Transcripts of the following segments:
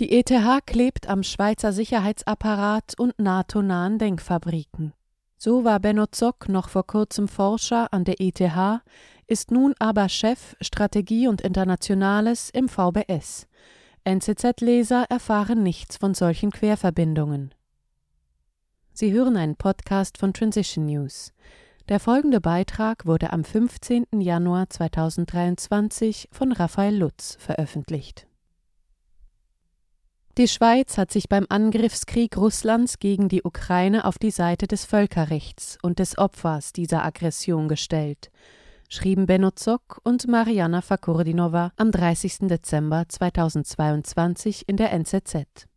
Die ETH klebt am Schweizer Sicherheitsapparat und NATO-nahen Denkfabriken. So war Benno Zock noch vor kurzem Forscher an der ETH, ist nun aber Chef Strategie und Internationales im VBS. NZZ-Leser erfahren nichts von solchen Querverbindungen. Sie hören einen Podcast von Transition News. Der folgende Beitrag wurde am 15. Januar 2023 von Raphael Lutz veröffentlicht. Die Schweiz hat sich beim Angriffskrieg Russlands gegen die Ukraine auf die Seite des Völkerrechts und des Opfers dieser Aggression gestellt, schrieben Benno Zock und Mariana Fakurdinova am 30. Dezember 2022 in der NZZ.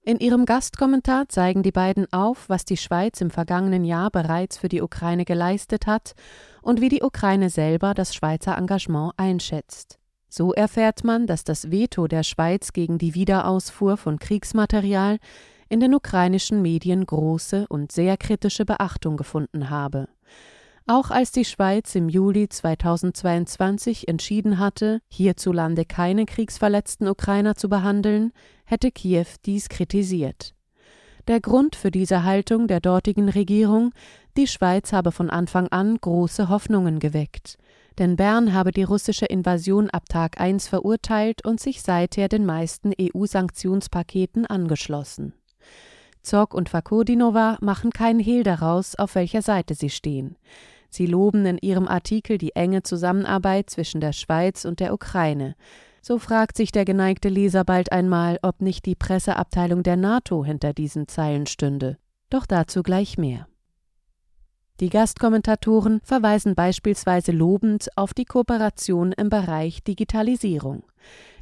In ihrem Gastkommentar zeigen die beiden auf, was die Schweiz im vergangenen Jahr bereits für die Ukraine geleistet hat und wie die Ukraine selber das Schweizer Engagement einschätzt. So erfährt man, dass das Veto der Schweiz gegen die Wiederausfuhr von Kriegsmaterial in den ukrainischen Medien große und sehr kritische Beachtung gefunden habe. Auch als die Schweiz im Juli 2022 entschieden hatte, hierzulande keine kriegsverletzten Ukrainer zu behandeln, hätte Kiew dies kritisiert. Der Grund für diese Haltung der dortigen Regierung, die Schweiz habe von Anfang an große Hoffnungen geweckt denn Bern habe die russische Invasion ab Tag 1 verurteilt und sich seither den meisten EU-Sanktionspaketen angeschlossen. Zog und Fakurdinova machen keinen Hehl daraus, auf welcher Seite sie stehen. Sie loben in ihrem Artikel die enge Zusammenarbeit zwischen der Schweiz und der Ukraine. So fragt sich der geneigte Leser bald einmal, ob nicht die Presseabteilung der NATO hinter diesen Zeilen stünde. Doch dazu gleich mehr. Die Gastkommentatoren verweisen beispielsweise lobend auf die Kooperation im Bereich Digitalisierung.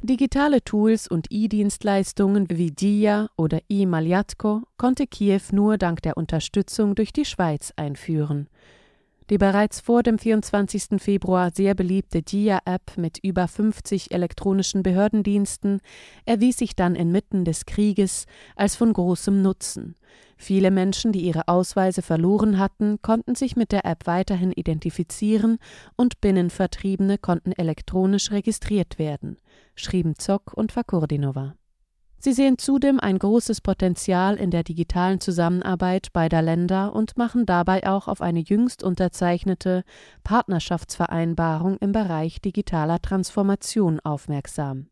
Digitale Tools und E-Dienstleistungen wie DIA oder e-Maljatko konnte Kiew nur dank der Unterstützung durch die Schweiz einführen. Die bereits vor dem 24. Februar sehr beliebte DIA-App mit über 50 elektronischen Behördendiensten erwies sich dann inmitten des Krieges als von großem Nutzen. Viele Menschen, die ihre Ausweise verloren hatten, konnten sich mit der App weiterhin identifizieren und Binnenvertriebene konnten elektronisch registriert werden, schrieben Zock und Fakurdinova. Sie sehen zudem ein großes Potenzial in der digitalen Zusammenarbeit beider Länder und machen dabei auch auf eine jüngst unterzeichnete Partnerschaftsvereinbarung im Bereich digitaler Transformation aufmerksam.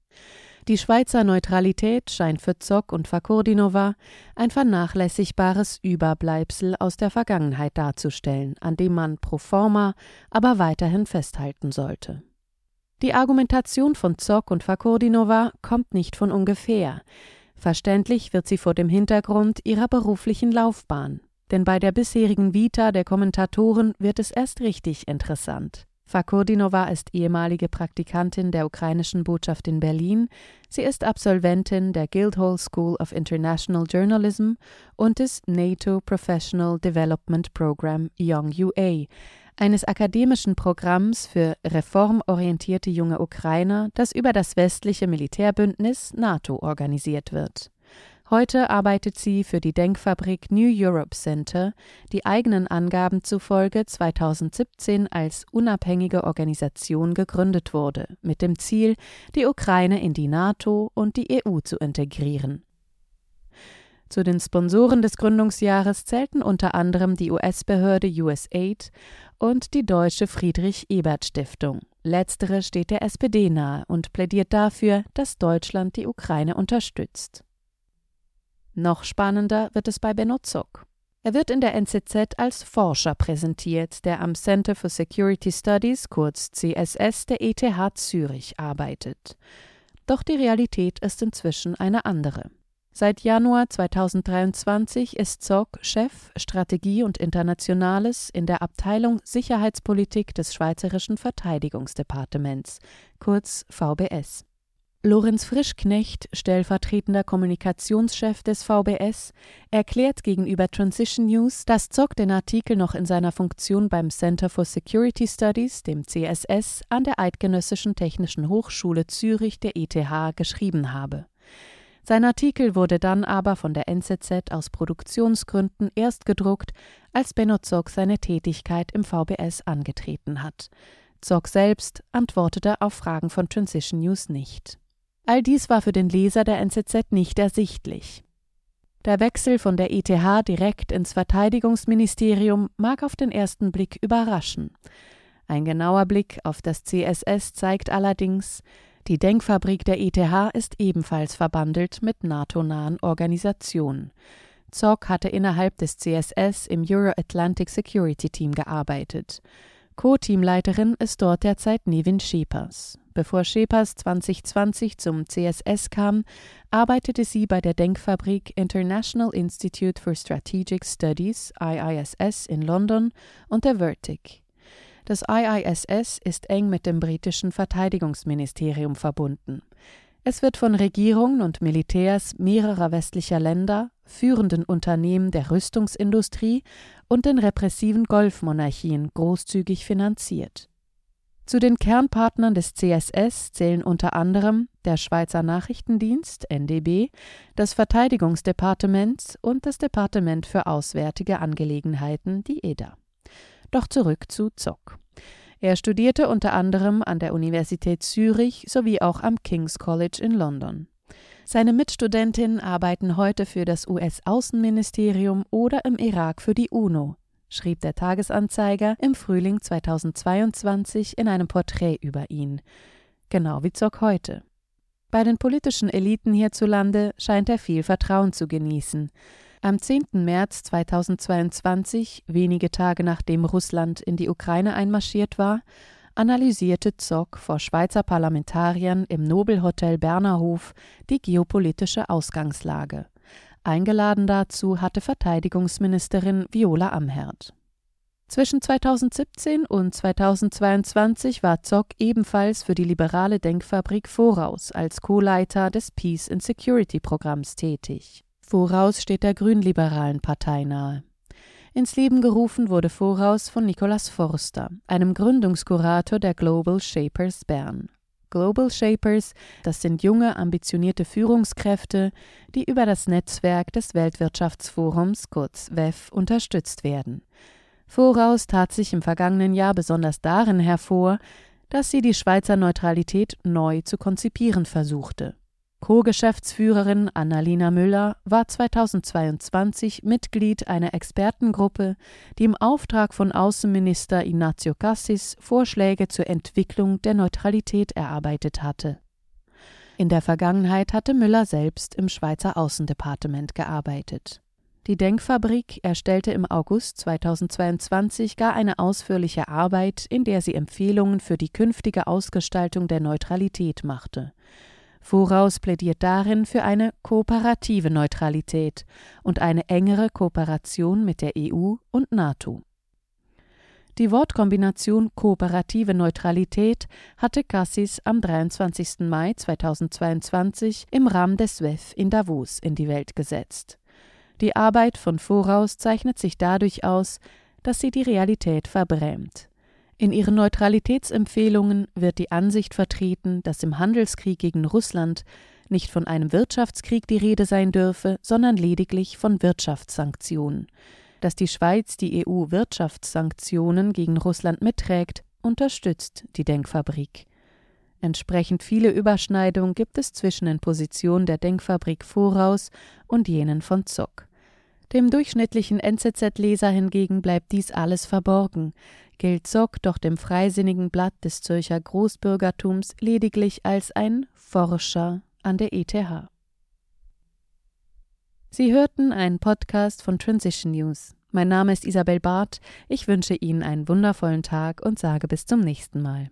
Die Schweizer Neutralität scheint für Zock und Fakurdinova ein vernachlässigbares Überbleibsel aus der Vergangenheit darzustellen, an dem man pro forma aber weiterhin festhalten sollte. Die Argumentation von Zock und Fakurdinova kommt nicht von ungefähr. Verständlich wird sie vor dem Hintergrund ihrer beruflichen Laufbahn. Denn bei der bisherigen Vita der Kommentatoren wird es erst richtig interessant. Fakurdinova ist ehemalige Praktikantin der ukrainischen Botschaft in Berlin. Sie ist Absolventin der Guildhall School of International Journalism und des NATO Professional Development Program Young UA, eines akademischen Programms für reformorientierte junge Ukrainer, das über das westliche Militärbündnis NATO organisiert wird. Heute arbeitet sie für die Denkfabrik New Europe Center, die eigenen Angaben zufolge 2017 als unabhängige Organisation gegründet wurde, mit dem Ziel, die Ukraine in die NATO und die EU zu integrieren. Zu den Sponsoren des Gründungsjahres zählten unter anderem die US-Behörde USAID und die Deutsche Friedrich Ebert Stiftung. Letztere steht der SPD nahe und plädiert dafür, dass Deutschland die Ukraine unterstützt. Noch spannender wird es bei Benno Zuck. Er wird in der NZZ als Forscher präsentiert, der am Center for Security Studies, kurz CSS, der ETH Zürich arbeitet. Doch die Realität ist inzwischen eine andere. Seit Januar 2023 ist Zog Chef Strategie und Internationales in der Abteilung Sicherheitspolitik des Schweizerischen Verteidigungsdepartements, kurz VBS. Lorenz Frischknecht, stellvertretender Kommunikationschef des VBS, erklärt gegenüber Transition News, dass Zog den Artikel noch in seiner Funktion beim Center for Security Studies, dem CSS, an der Eidgenössischen Technischen Hochschule Zürich der ETH geschrieben habe. Sein Artikel wurde dann aber von der NZZ aus Produktionsgründen erst gedruckt, als Benno Zog seine Tätigkeit im VBS angetreten hat. Zog selbst antwortete auf Fragen von Transition News nicht. All dies war für den Leser der NZZ nicht ersichtlich. Der Wechsel von der ETH direkt ins Verteidigungsministerium mag auf den ersten Blick überraschen. Ein genauer Blick auf das CSS zeigt allerdings, die Denkfabrik der ETH ist ebenfalls verbandelt mit NATO-nahen Organisationen. Zock hatte innerhalb des CSS im Euro-Atlantic Security Team gearbeitet. Co-Teamleiterin ist dort derzeit Nevin Schepers. Bevor Schepers 2020 zum CSS kam, arbeitete sie bei der Denkfabrik International Institute for Strategic Studies IISS in London und der Vertic. Das IISS ist eng mit dem britischen Verteidigungsministerium verbunden. Es wird von Regierungen und Militärs mehrerer westlicher Länder, führenden Unternehmen der Rüstungsindustrie und den repressiven Golfmonarchien großzügig finanziert. Zu den Kernpartnern des CSS zählen unter anderem der Schweizer Nachrichtendienst NDB, das Verteidigungsdepartement und das Departement für Auswärtige Angelegenheiten, die EDA. Doch zurück zu Zock. Er studierte unter anderem an der Universität Zürich sowie auch am King's College in London. Seine Mitstudentinnen arbeiten heute für das US-Außenministerium oder im Irak für die UNO, schrieb der Tagesanzeiger im Frühling 2022 in einem Porträt über ihn. Genau wie Zock heute. Bei den politischen Eliten hierzulande scheint er viel Vertrauen zu genießen. Am 10. März 2022, wenige Tage nachdem Russland in die Ukraine einmarschiert war, analysierte Zock vor Schweizer Parlamentariern im Nobelhotel Bernerhof die geopolitische Ausgangslage. Eingeladen dazu hatte Verteidigungsministerin Viola Amherd. Zwischen 2017 und 2022 war Zock ebenfalls für die liberale Denkfabrik Voraus als Co-Leiter des Peace and Security Programms tätig. Voraus steht der grünliberalen Partei nahe. Ins Leben gerufen wurde Voraus von Nicolas Forster, einem Gründungskurator der Global Shapers Bern. Global Shapers, das sind junge, ambitionierte Führungskräfte, die über das Netzwerk des Weltwirtschaftsforums, kurz WEF, unterstützt werden. Voraus tat sich im vergangenen Jahr besonders darin hervor, dass sie die Schweizer Neutralität neu zu konzipieren versuchte. Co-Geschäftsführerin Annalena Müller war 2022 Mitglied einer Expertengruppe, die im Auftrag von Außenminister Ignacio Cassis Vorschläge zur Entwicklung der Neutralität erarbeitet hatte. In der Vergangenheit hatte Müller selbst im Schweizer Außendepartement gearbeitet. Die Denkfabrik erstellte im August 2022 gar eine ausführliche Arbeit, in der sie Empfehlungen für die künftige Ausgestaltung der Neutralität machte. Voraus plädiert darin für eine kooperative Neutralität und eine engere Kooperation mit der EU und NATO. Die Wortkombination kooperative Neutralität hatte Cassis am 23. Mai 2022 im Rahmen des WEF in Davos in die Welt gesetzt. Die Arbeit von Voraus zeichnet sich dadurch aus, dass sie die Realität verbrämt. In ihren Neutralitätsempfehlungen wird die Ansicht vertreten, dass im Handelskrieg gegen Russland nicht von einem Wirtschaftskrieg die Rede sein dürfe, sondern lediglich von Wirtschaftssanktionen. Dass die Schweiz die EU-Wirtschaftssanktionen gegen Russland mitträgt, unterstützt die Denkfabrik. Entsprechend viele Überschneidungen gibt es zwischen den Positionen der Denkfabrik Voraus und jenen von Zock. Dem durchschnittlichen NZZ-Leser hingegen bleibt dies alles verborgen, gilt Zock doch dem freisinnigen Blatt des Zürcher Großbürgertums lediglich als ein Forscher an der ETH. Sie hörten einen Podcast von Transition News. Mein Name ist Isabel Barth. Ich wünsche Ihnen einen wundervollen Tag und sage bis zum nächsten Mal.